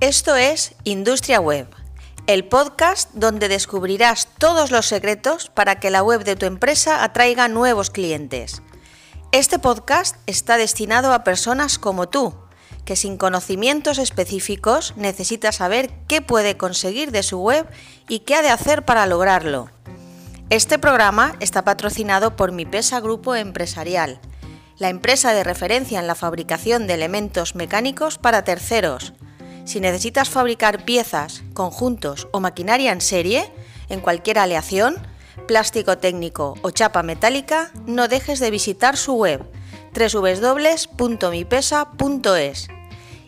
Esto es Industria Web, el podcast donde descubrirás todos los secretos para que la web de tu empresa atraiga nuevos clientes. Este podcast está destinado a personas como tú, que sin conocimientos específicos necesita saber qué puede conseguir de su web y qué ha de hacer para lograrlo. Este programa está patrocinado por Mi Pesa Grupo Empresarial, la empresa de referencia en la fabricación de elementos mecánicos para terceros, si necesitas fabricar piezas, conjuntos o maquinaria en serie, en cualquier aleación, plástico técnico o chapa metálica, no dejes de visitar su web www.mipesa.es.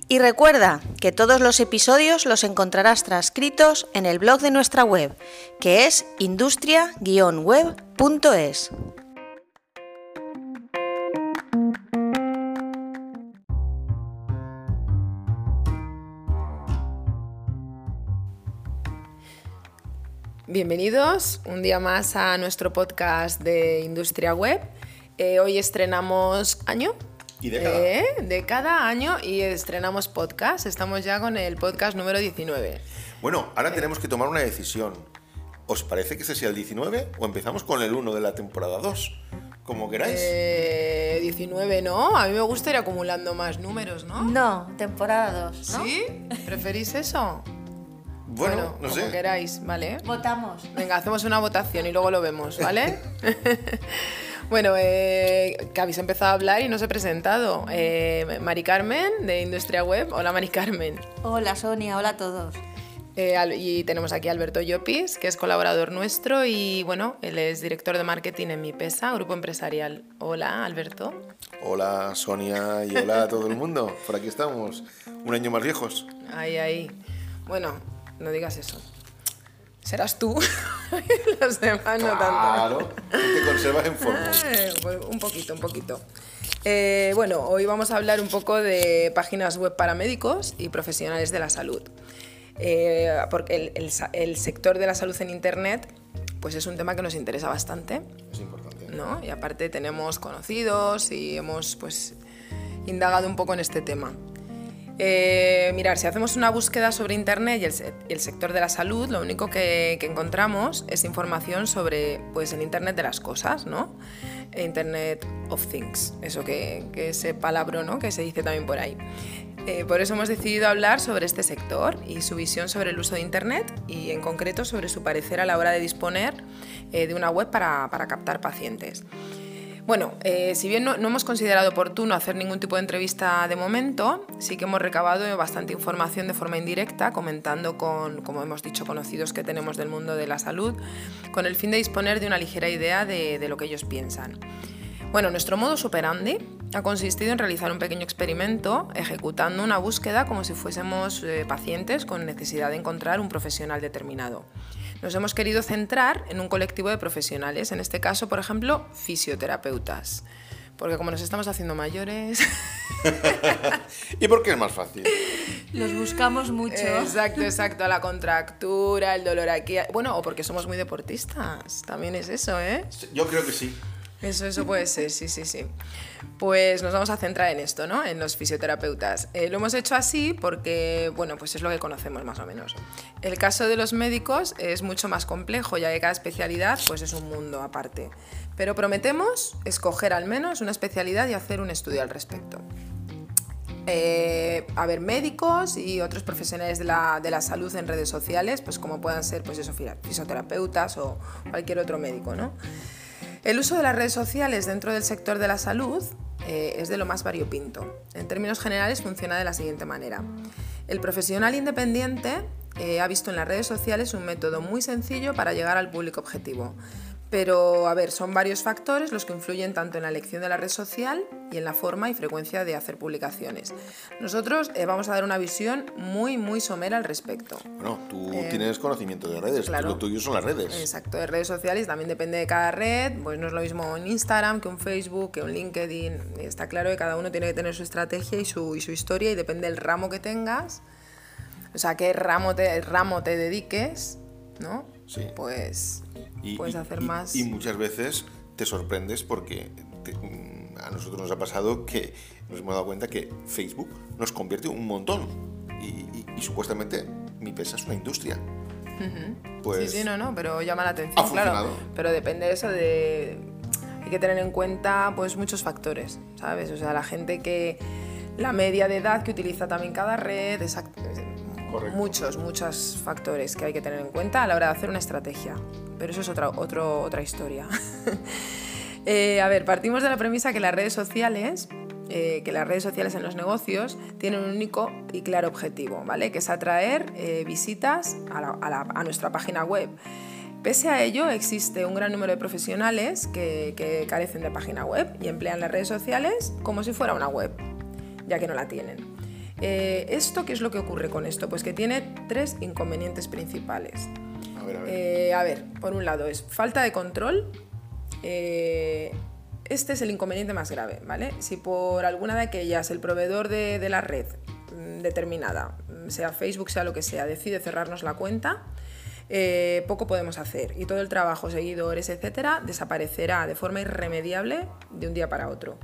Y recuerda que todos los episodios los encontrarás transcritos en el blog de nuestra web, que es industria-web.es. Bienvenidos un día más a nuestro podcast de Industria Web. Eh, hoy estrenamos año. Y década. Eh, de cada año y estrenamos podcast. Estamos ya con el podcast número 19. Bueno, ahora tenemos que tomar una decisión. ¿Os parece que ese sea el 19 o empezamos con el 1 de la temporada 2? Como queráis. Eh, 19, ¿no? A mí me gusta ir acumulando más números, ¿no? No, temporada 2. ¿Sí? ¿Preferís eso? Bueno, no como sé. queráis, ¿vale? Votamos. Venga, hacemos una votación y luego lo vemos, ¿vale? bueno, eh, que habéis empezado a hablar y no os he presentado. Eh, Mari Carmen, de Industria Web. Hola, Mari Carmen. Hola Sonia, hola a todos. Eh, y tenemos aquí a Alberto Llopis, que es colaborador nuestro y, bueno, él es director de marketing en Mi Pesa, grupo empresarial. Hola, Alberto. Hola Sonia y hola a todo el mundo. Por aquí estamos, un año más viejos. Ahí, ahí. Bueno, no digas eso. Serás tú. Los demás no tanto. Claro, te conservas en forma. Eh, pues un poquito, un poquito. Eh, bueno, hoy vamos a hablar un poco de páginas web para médicos y profesionales de la salud. Eh, porque el, el sector de la salud en Internet pues es un tema que nos interesa bastante. Es importante. ¿no? Y aparte tenemos conocidos y hemos pues indagado un poco en este tema. Eh, mirar, si hacemos una búsqueda sobre Internet y el, se- el sector de la salud, lo único que, que encontramos es información sobre pues, el Internet de las cosas, ¿no? Internet of Things, eso que, que ese palabra ¿no? que se dice también por ahí. Eh, por eso hemos decidido hablar sobre este sector y su visión sobre el uso de Internet y en concreto sobre su parecer a la hora de disponer eh, de una web para, para captar pacientes. Bueno, eh, si bien no, hemos considerado oportuno hacer ningún tipo de entrevista de momento, sí que hemos recabado bastante información de forma indirecta, comentando con, como hemos dicho, conocidos que tenemos del mundo de la salud, con el fin de disponer de una ligera idea de, de lo que ellos piensan. Bueno, nuestro modo operandi ha consistido en realizar un pequeño experimento ejecutando una búsqueda como si fuésemos eh, pacientes con necesidad de encontrar un profesional determinado. Nos hemos querido centrar en un colectivo de profesionales, en este caso, por ejemplo, fisioterapeutas. Porque como nos estamos haciendo mayores... ¿Y por qué es más fácil? Los buscamos mucho. exacto, exacto, la contractura, el dolor aquí... Bueno, o porque somos muy deportistas, también es eso, ¿eh? Yo creo que sí. Eso, eso puede ser, sí, sí, sí. Pues nos vamos a centrar en esto, ¿no? En los fisioterapeutas. Eh, lo hemos hecho así porque, bueno, pues es lo que conocemos más o menos. El caso de los médicos es mucho más complejo, ya que cada especialidad pues es un mundo aparte. Pero prometemos escoger al menos una especialidad y hacer un estudio al respecto. Eh, a ver, médicos y otros profesionales de la, de la salud en redes sociales, pues como puedan ser pues eso, fisioterapeutas o cualquier otro médico, ¿no? El uso de las redes sociales dentro del sector de la salud eh, es de lo más variopinto. En términos generales funciona de la siguiente manera. El profesional independiente eh, ha visto en las redes sociales un método muy sencillo para llegar al público objetivo. Pero, a ver, son varios factores los que influyen tanto en la elección de la red social y en la forma y frecuencia de hacer publicaciones. Nosotros eh, vamos a dar una visión muy, muy somera al respecto. Bueno, tú tienes conocimiento de redes, Eh, claro. lo tuyo son las redes. Exacto, de redes sociales también depende de cada red, pues no es lo mismo un Instagram que un Facebook, que un LinkedIn. Está claro que cada uno tiene que tener su estrategia y su, y su historia y depende del ramo que tengas, o sea, qué ramo te, ramo te dediques, ¿no? Sí. Pues Y- puedes hacer y- más. Y muchas veces te sorprendes porque te- mm, a nosotros nos ha pasado que nos hemos dado cuenta que Facebook nos convierte un montón. Y, y, supuestamente mi empresa es una industria. sí, sí, no, no, pero llama la atención, claro. Pero depende de eso de... Hay que tener en cuenta pues muchos factores, ¿sabes? O sea, la gente que... La media de edad que utiliza también cada red, exact- Correcto. muchos, muchos factores que hay que tener en cuenta a la hora de hacer una estrategia. Pero eso es otra, otra historia. Eh, a ver, partimos de la premisa que las redes sociales, eh, que las redes sociales en los negocios tienen un único y claro objetivo, ¿vale? Que es atraer eh, visitas a, nuestra página web. Pese a ello, existe un gran número de profesionales que, carecen de página web y emplean las redes sociales como si fuera una web, ya que no la tienen. ¿Esto qué es lo que ocurre con esto? Pues que tiene tres inconvenientes principales. Eh, a ver, por un lado es falta de control. eh, este es el inconveniente más grave, ¿vale? Si por alguna de aquellas el proveedor de, la red mm, determinada, sea Facebook, sea lo que sea, decide cerrarnos la cuenta, eh, poco podemos hacer y todo el trabajo, seguidores, etcétera, desaparecerá de forma irremediable de un día para otro.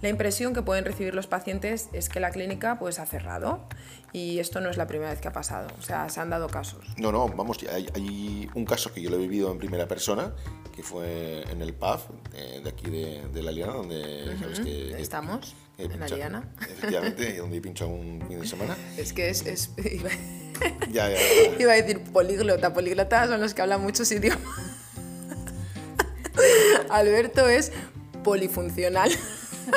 La impresión que pueden recibir los pacientes es que la clínica pues ha cerrado y esto no es la primera vez que ha pasado, o sea, se han dado casos. No, no, vamos, hay, hay un caso que yo lo he vivido en primera persona, que fue en el pub eh, de aquí de, de La Liana, donde sabes que... Estamos que en La pincha- Liana. Efectivamente, donde he pinchado un fin de semana. Es que es, es- Ya, ya, ya. iba a decir políglota. Políglota son los que hablan muchos idiomas. Alberto es polifuncional.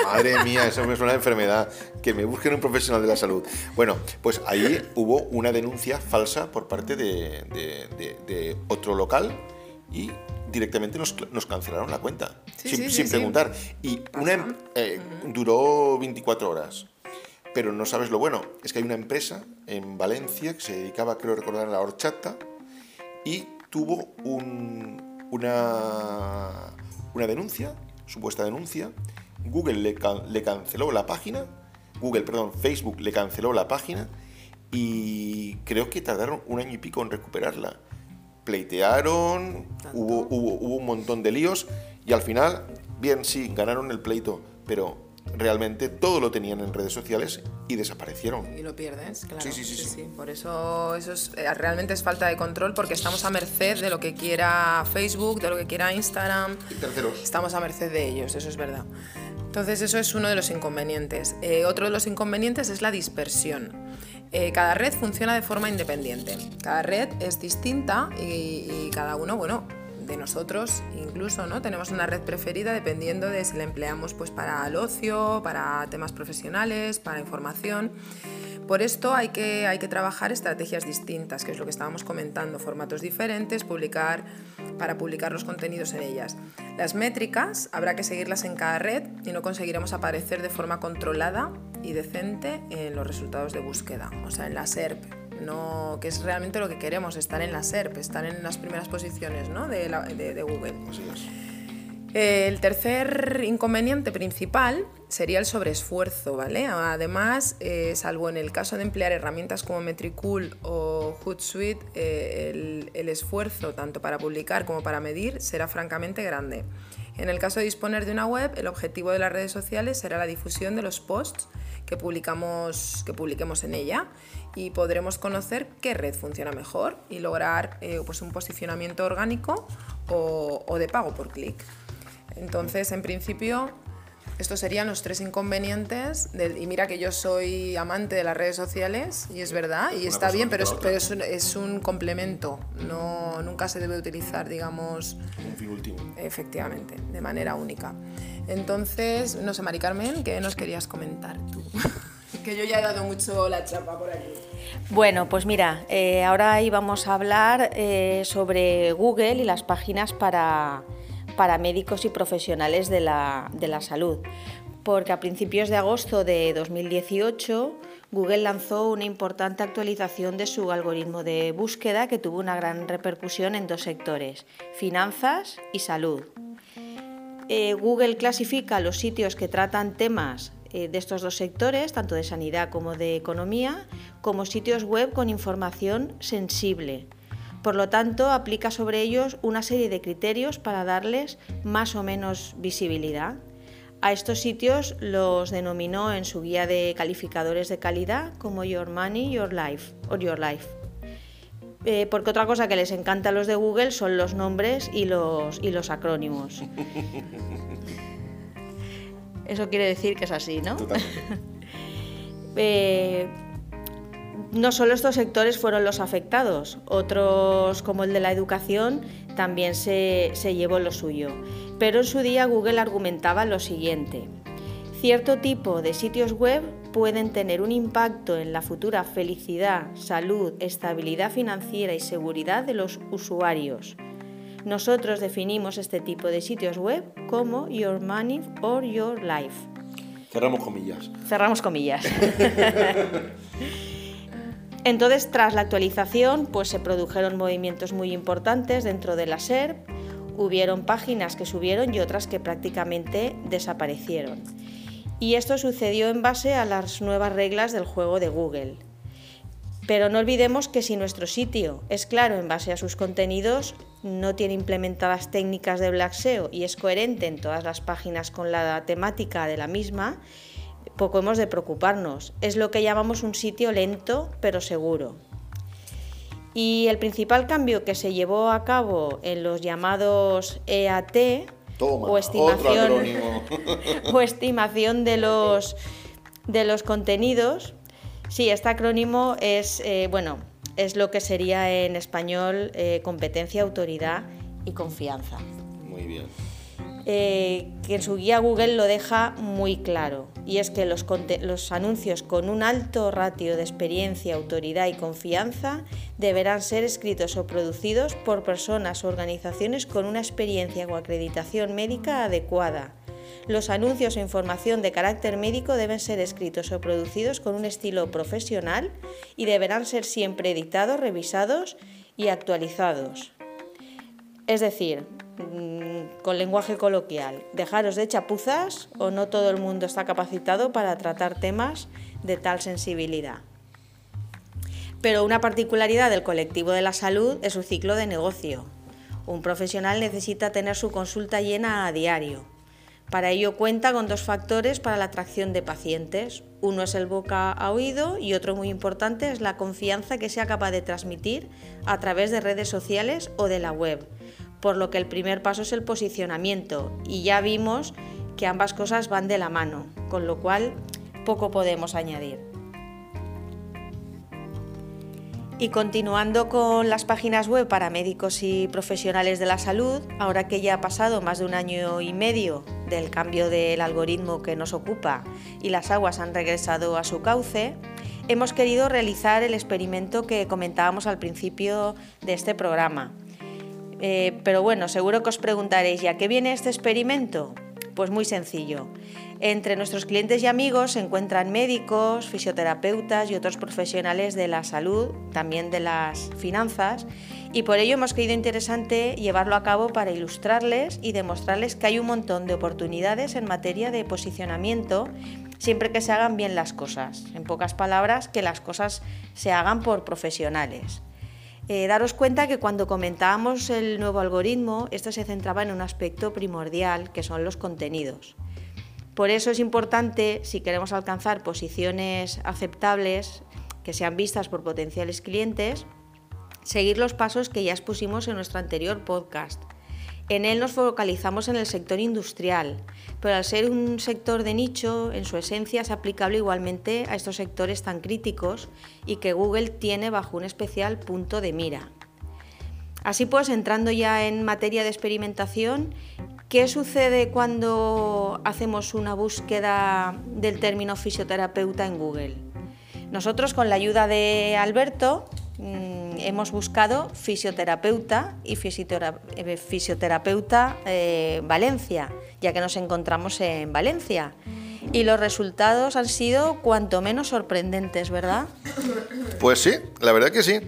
Madre mía, eso me suena a enfermedad. Que me busquen un profesional de la salud. Bueno, pues ahí hubo una denuncia falsa por parte de, de- de- de otro local y directamente nos, nos cancelaron la cuenta. Sí, sin sí, sí, sin sí. preguntar. Y una, em- eh, duró 24 horas. Pero no sabes lo bueno, es que hay una empresa en Valencia que se dedicaba, creo recordar, a la horchata y tuvo un- una, una denuncia, supuesta denuncia. Google le, can- le canceló la página, Google, perdón, Facebook le canceló la página y creo que tardaron un año y pico en recuperarla. Pleitearon, hubo, hubo, hubo un montón de líos y al final, bien, sí, ganaron el pleito, pero realmente todo lo tenían en redes sociales y desaparecieron. Y lo pierdes, claro. Sí, sí, sí, sí. Por eso, eso es, eh, realmente es falta de control porque estamos a merced de lo que quiera Facebook, de lo que quiera Instagram. Y terceros. Estamos a merced de ellos, eso es verdad. Entonces eso es uno de los inconvenientes. Eh, otro de los inconvenientes es la dispersión. Eh, cada red funciona de forma independiente. Cada red es distinta y, y cada uno, bueno, de nosotros incluso, ¿no? Tenemos una red preferida dependiendo de si la empleamos pues para el ocio, para temas profesionales, para información. Por esto hay que, hay que trabajar estrategias distintas, que es lo que estábamos comentando, formatos diferentes, publicar para publicar los contenidos en ellas. Las métricas habrá que seguirlas en cada red y no conseguiremos aparecer de forma controlada y decente en los resultados de búsqueda, o sea, en la SERP, no, que es realmente lo que queremos, estar en la SERP, estar en las primeras posiciones ¿no? de, la- de- de Google. Así es. El tercer inconveniente principal sería el sobreesfuerzo, ¿vale? Además, eh, salvo en el caso de emplear herramientas como Metricool o Hootsuite, eh, el, el esfuerzo tanto para publicar como para medir será francamente grande. En el caso de disponer de una web, el objetivo de las redes sociales será la difusión de los posts que, publiquemos en ella y podremos conocer qué red funciona mejor y lograr eh, pues un posicionamiento orgánico o de pago por clic. Entonces, en principio, estos serían los tres inconvenientes. del- y mira que yo soy amante de las redes sociales, y es verdad, y Una está bien, pero, es, quita la pero otra. es, un, es un complemento. No, nunca se debe utilizar, digamos, Un fin último. efectivamente, de manera única. Entonces, no sé, Mari Carmen, ¿qué nos querías comentar tú? que yo ya he dado mucho la chapa por aquí. Bueno, pues mira, eh, ahora íbamos a hablar eh, sobre Google y las páginas para, para médicos y profesionales de la, de la salud. Porque a principios de agosto de 2018 Google lanzó una importante actualización de su algoritmo de búsqueda que tuvo una gran repercusión en dos sectores, finanzas y salud. Eh, Google clasifica los sitios que tratan temas eh, de estos dos sectores, tanto de sanidad como de economía, como sitios web con información sensible. Por lo tanto, aplica sobre ellos una serie de criterios para darles más o menos visibilidad. A estos sitios los denominó en su guía de calificadores de calidad como Your Money, Your Life o Your Life. Eh, porque otra cosa que les encanta a los de Google son los nombres y los, y los acrónimos. Eso quiere decir que es así, ¿no? Eh, no solo estos sectores fueron los afectados, otros como el de la educación también se, se llevó lo suyo. Pero en su día Google argumentaba lo siguiente. Cierto tipo de sitios web pueden tener un impacto en la futura felicidad, salud, estabilidad financiera y seguridad de los usuarios. Nosotros definimos este tipo de sitios web como Your Money or Your Life. Cerramos comillas. Cerramos comillas. Entonces, tras la actualización, pues se produjeron movimientos muy importantes dentro de la SERP. Hubieron páginas que subieron y otras que prácticamente desaparecieron. Y esto sucedió en base a las nuevas reglas del juego de Google. Pero no olvidemos que si nuestro sitio es claro en base a sus contenidos, no tiene implementadas técnicas de Black SEO y es coherente en todas las páginas con la temática de la misma, poco hemos de preocuparnos. Es lo que llamamos un sitio lento pero seguro. Y el principal cambio que se llevó a cabo en los llamados EAT o estimación, o estimación de los, de los contenidos. Sí, este acrónimo es, eh, bueno, es lo que sería en español eh, competencia, autoridad y confianza. Muy bien. Eh, que en su guía Google lo deja muy claro, y es que los, anuncios con un alto ratio de experiencia, autoridad y confianza deberán ser escritos o producidos por personas o organizaciones con una experiencia o acreditación médica adecuada. Los anuncios o información de carácter médico deben ser escritos o producidos con un estilo profesional y deberán ser siempre editados, revisados y actualizados. Es decir, mm, con lenguaje coloquial, dejaros de chapuzas o no todo el mundo está capacitado para tratar temas de tal sensibilidad. Pero una particularidad del colectivo de la salud es su ciclo de negocio. Un profesional necesita tener su consulta llena a diario. Para ello cuenta con dos factores para la atracción de pacientes. Uno es el boca a oído y otro muy importante es la confianza que sea capaz de transmitir a través de redes sociales o de la web. Por lo que el primer paso es el posicionamiento y ya vimos que ambas cosas van de la mano, con lo cual poco podemos añadir. Y continuando con las páginas web para médicos y profesionales de la salud, ahora que ya ha pasado más de un año y medio del cambio del algoritmo que nos ocupa y las aguas han regresado a su cauce, hemos querido realizar el experimento que comentábamos al principio de este programa. Eh, pero bueno, seguro que os preguntaréis, ¿ya qué viene este experimento? Pues muy sencillo. Entre nuestros clientes y amigos se encuentran médicos, fisioterapeutas y otros profesionales de la salud, también de las finanzas, y por ello hemos creído interesante llevarlo a cabo para ilustrarles y demostrarles que hay un montón de oportunidades en materia de posicionamiento siempre que se hagan bien las cosas. En pocas palabras, que las cosas se hagan por profesionales. Eh, daros cuenta que cuando comentábamos el nuevo algoritmo, esto se centraba en un aspecto primordial, que son los contenidos. Por eso es importante, si queremos alcanzar posiciones aceptables que sean vistas por potenciales clientes, seguir los pasos que ya expusimos en nuestro anterior podcast. En él nos focalizamos en el sector industrial, pero al ser un sector de nicho, en su esencia es aplicable igualmente a estos sectores tan críticos y que Google tiene bajo un especial punto de mira. Así pues, entrando ya en materia de experimentación, ¿qué sucede cuando hacemos una búsqueda del término fisioterapeuta en Google? Nosotros, con la ayuda de Alberto, Mm, hemos buscado fisioterapeuta y eh, fisioterapeuta eh, Valencia, ya que nos encontramos en Valencia. Y los resultados han sido cuanto menos sorprendentes, ¿verdad? Pues sí, la verdad que sí.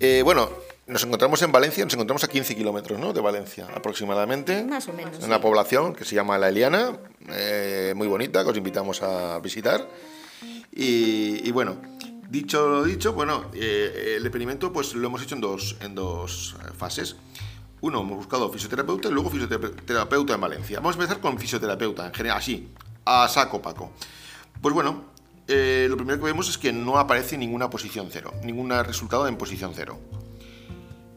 Eh, bueno, nos encontramos en Valencia, nos encontramos a 15 kilómetros ¿no? de Valencia aproximadamente. Más o menos. En una población que se llama La Eliana, muy bonita, que os invitamos a visitar. y bueno, Dicho lo dicho, bueno, eh, el experimento pues lo hemos hecho en dos, en dos fases. uno, hemos buscado fisioterapeuta y luego fisioterapeuta en Valencia. Vamos a empezar con fisioterapeuta, en general, así, a saco Paco. Pues bueno, eh, lo primero que vemos es que no aparece ninguna posición cero, ningún resultado en posición cero.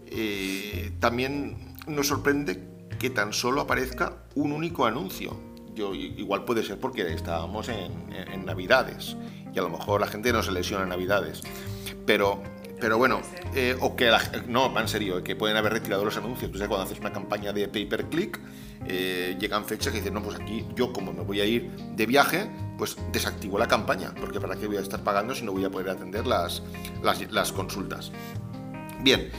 Eh, también nos sorprende que tan solo aparezca un único anuncio. Yo, igual puede ser porque estábamos en, Navidades y a lo mejor la gente no se lesiona en Navidades. Pero pero bueno, eh, o que no, en serio, que pueden haber retirado los anuncios. Pues cuando haces una campaña de pay per click, eh, llegan fechas que dicen, no, pues aquí yo como me voy a ir de viaje, pues desactivo la campaña, porque para qué voy a estar pagando si no voy a poder atender las, las, consultas. Bien,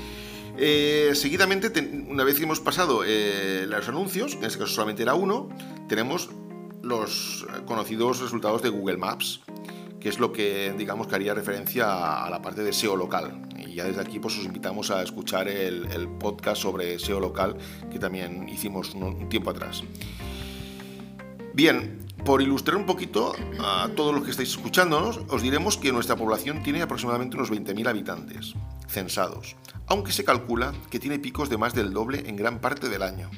eh, seguidamente, una vez que hemos pasado los anuncios, en este caso solamente era uno, tenemos los conocidos resultados de Google Maps que es lo que digamos que haría referencia a la parte de SEO local. Y ya desde aquí pues os invitamos a escuchar el, podcast sobre SEO local que también hicimos un, tiempo atrás. Bien, por ilustrar un poquito a todos los que estáis escuchándonos, os diremos que nuestra población tiene aproximadamente unos 20.000 habitantes censados, aunque se calcula que tiene picos de más del doble en gran parte del año.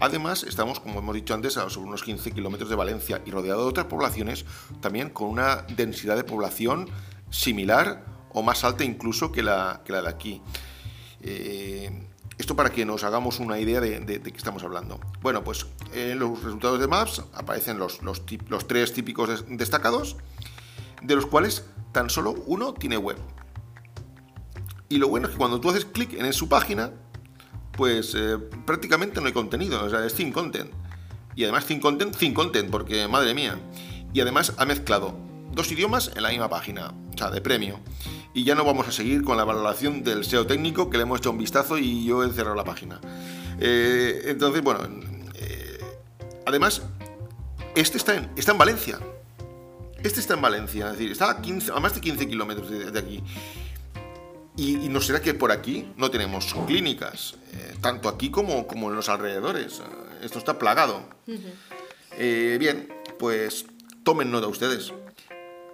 Además, estamos, como hemos dicho antes, a sobre unos 15 kilómetros de Valencia y rodeado de otras poblaciones, también con una densidad de población similar o más alta incluso que la, de aquí. Eh, esto para que nos hagamos una idea de, qué estamos hablando. Bueno, pues en los resultados de Maps aparecen los, los tres típicos destacados, de los cuales tan solo uno tiene web. Y lo bueno es que cuando tú haces clic en su página, pues eh, prácticamente no hay contenido, o sea, es sin content. Y además sin content, sin content, porque madre mía. Y además ha mezclado dos idiomas en la misma página, o sea, de premio. Y ya no vamos a seguir con la valoración del SEO técnico, que le hemos hecho un vistazo y yo he cerrado la página. Eh, entonces, bueno, eh, además, este está en, está en Valencia. Este está en Valencia, es decir, está a, 15, a más de 15 kilómetros de aquí. Y, no será que por aquí no tenemos clínicas, eh, tanto aquí como, como en los alrededores. Eh, esto está plagado. Eh, bien, pues tomen nota ustedes.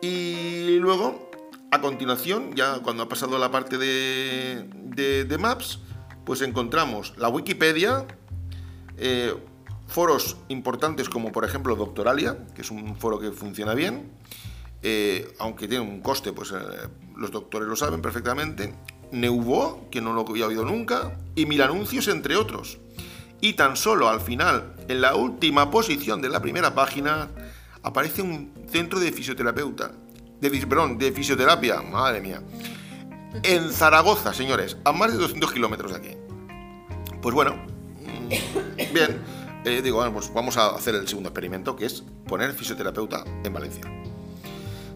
Y luego, a continuación, ya cuando ha pasado la parte de, de, Maps, pues encontramos la Wikipedia, foros importantes como por ejemplo Doctoralia, que es un foro que funciona bien, aunque tiene un coste, pues los doctores lo saben perfectamente, Neuvo, que no lo había oído nunca, y Mil Anuncios, entre otros. Y tan solo al final, en la última posición de la primera página, aparece un centro de fisioterapeuta. De, perdón, de fisioterapia, madre mía. En Zaragoza, señores, a más de 200 kilómetros de aquí. Pues bueno, mm, bien, eh, digo, pues vamos a hacer el segundo experimento, que es poner fisioterapeuta en Valencia.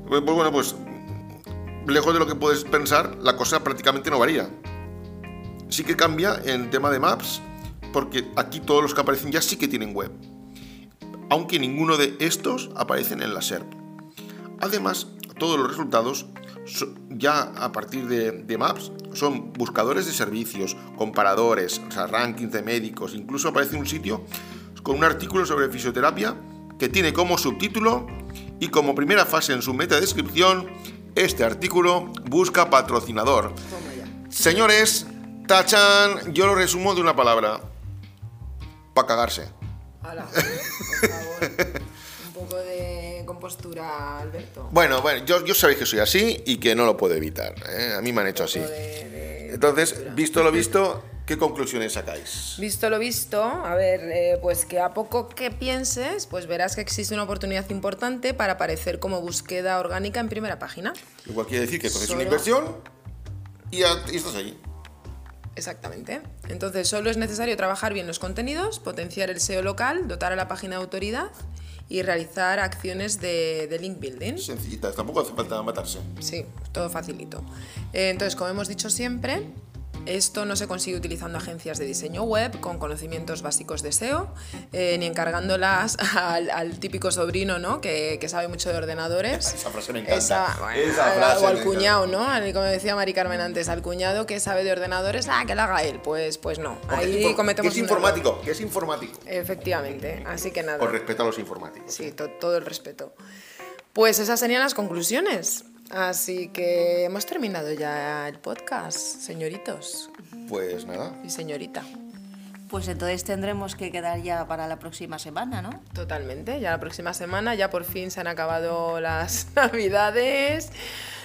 Pues, pues bueno, pues lejos de lo que puedes pensar, la cosa prácticamente no varía. Sí que cambia en tema de maps, porque aquí todos los que aparecen ya sí que tienen web, aunque ninguno de estos aparecen en la SERP. Además, todos los resultados ya a partir de, Maps son buscadores de servicios, comparadores, rankings de médicos, incluso aparece un sitio con un artículo sobre fisioterapia que tiene como subtítulo y como primera fase en su meta descripción este artículo busca patrocinador. Señores, tachan, yo lo resumo de una palabra. Para cagarse. Hola, por favor. Un poco de compostura, Alberto. Bueno, bueno, yo, yo sabéis que soy así y que no lo puedo evitar. ¿eh? A mí me han hecho así. Entonces, visto lo visto, ¿Qué conclusiones sacáis? Visto lo visto, a ver, eh, pues que a poco que pienses, pues verás que existe una oportunidad importante para aparecer como búsqueda orgánica en primera página. Igual quiere decir que coges una inversión y, estás ahí. Exactamente. Entonces solo es necesario trabajar bien los contenidos, potenciar el SEO local, dotar a la página de autoridad y realizar acciones de, link building. Sencillitas, tampoco hace falta matarse. Sí, todo facilito. Eh, entonces, como hemos dicho siempre, esto no se consigue utilizando agencias de diseño web con conocimientos básicos de SEO, eh, ni encargándolas al, típico sobrino ¿no? que, sabe mucho de ordenadores. Esa frase me encanta. frase o al cuñado, ¿no? Como decía Mari Carmen antes, al cuñado que sabe de ordenadores, ah, que lo haga él. Pues, pues no. Ahí cometemos. Que es informático, que es informático. Efectivamente, así que nada. Con respeto a los informáticos. Sí, todo el respeto. Pues esas serían las conclusiones. Así que hemos terminado ya el podcast, señoritos. Pues nada. Y señorita. Pues entonces tendremos que quedar ya para la próxima semana, ¿no? Totalmente, ya la próxima semana, ya por fin se han acabado las navidades.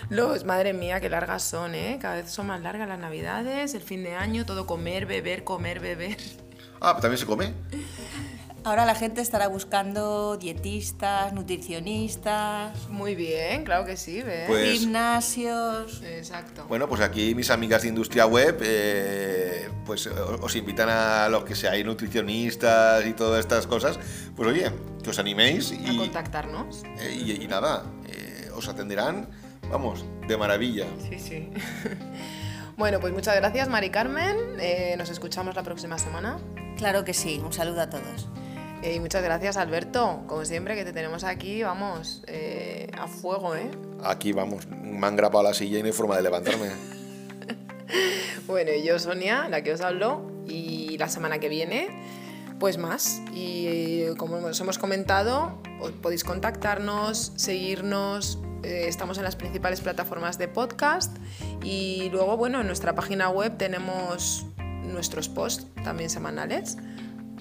Los, madre mía, qué largas son, ¿eh? Cada vez son más largas las navidades, el fin de año, todo comer, beber, comer, beber. Ah, también se come. Ahora la gente estará buscando dietistas, nutricionistas, Muy bien, claro que sí, ¿ves? Pues- gimnasios. Exacto. Bueno, pues aquí mis amigas de Industria Web eh, pues o- os invitan a los que seáis nutricionistas y todas estas cosas, pues oye, que os animéis a y, contactarnos. eh, y- y nada, eh, os atenderán, vamos, de maravilla. Sí, sí. bueno, pues muchas gracias, Mari Carmen. Eh, nos escuchamos la próxima semana. Claro que sí, un saludo a todos. Y muchas gracias, Alberto. Como siempre, que te tenemos aquí, vamos, eh, a fuego, ¿eh? Aquí vamos, me han grapado la silla y no hay forma de levantarme. Bueno, yo, Sonia, la que os hablo, y la semana que viene, pues más. Y como os hemos comentado, os podéis contactarnos, seguirnos. eh, estamos en las principales plataformas de podcast. Y luego, bueno, en nuestra página web tenemos nuestros posts también semanales.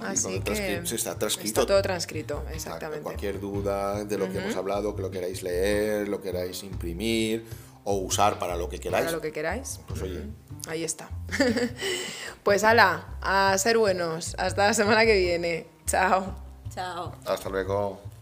Así que está transcrito. está todo transcrito, Exacto, exactamente. Cualquier duda de lo que hemos hablado, que lo queráis leer, lo queráis imprimir o usar para lo que queráis, Para lo que queráis. pues oye, Ahí está. pues ala, a ser buenos. Hasta la semana que viene. Chao. Chao. hasta luego.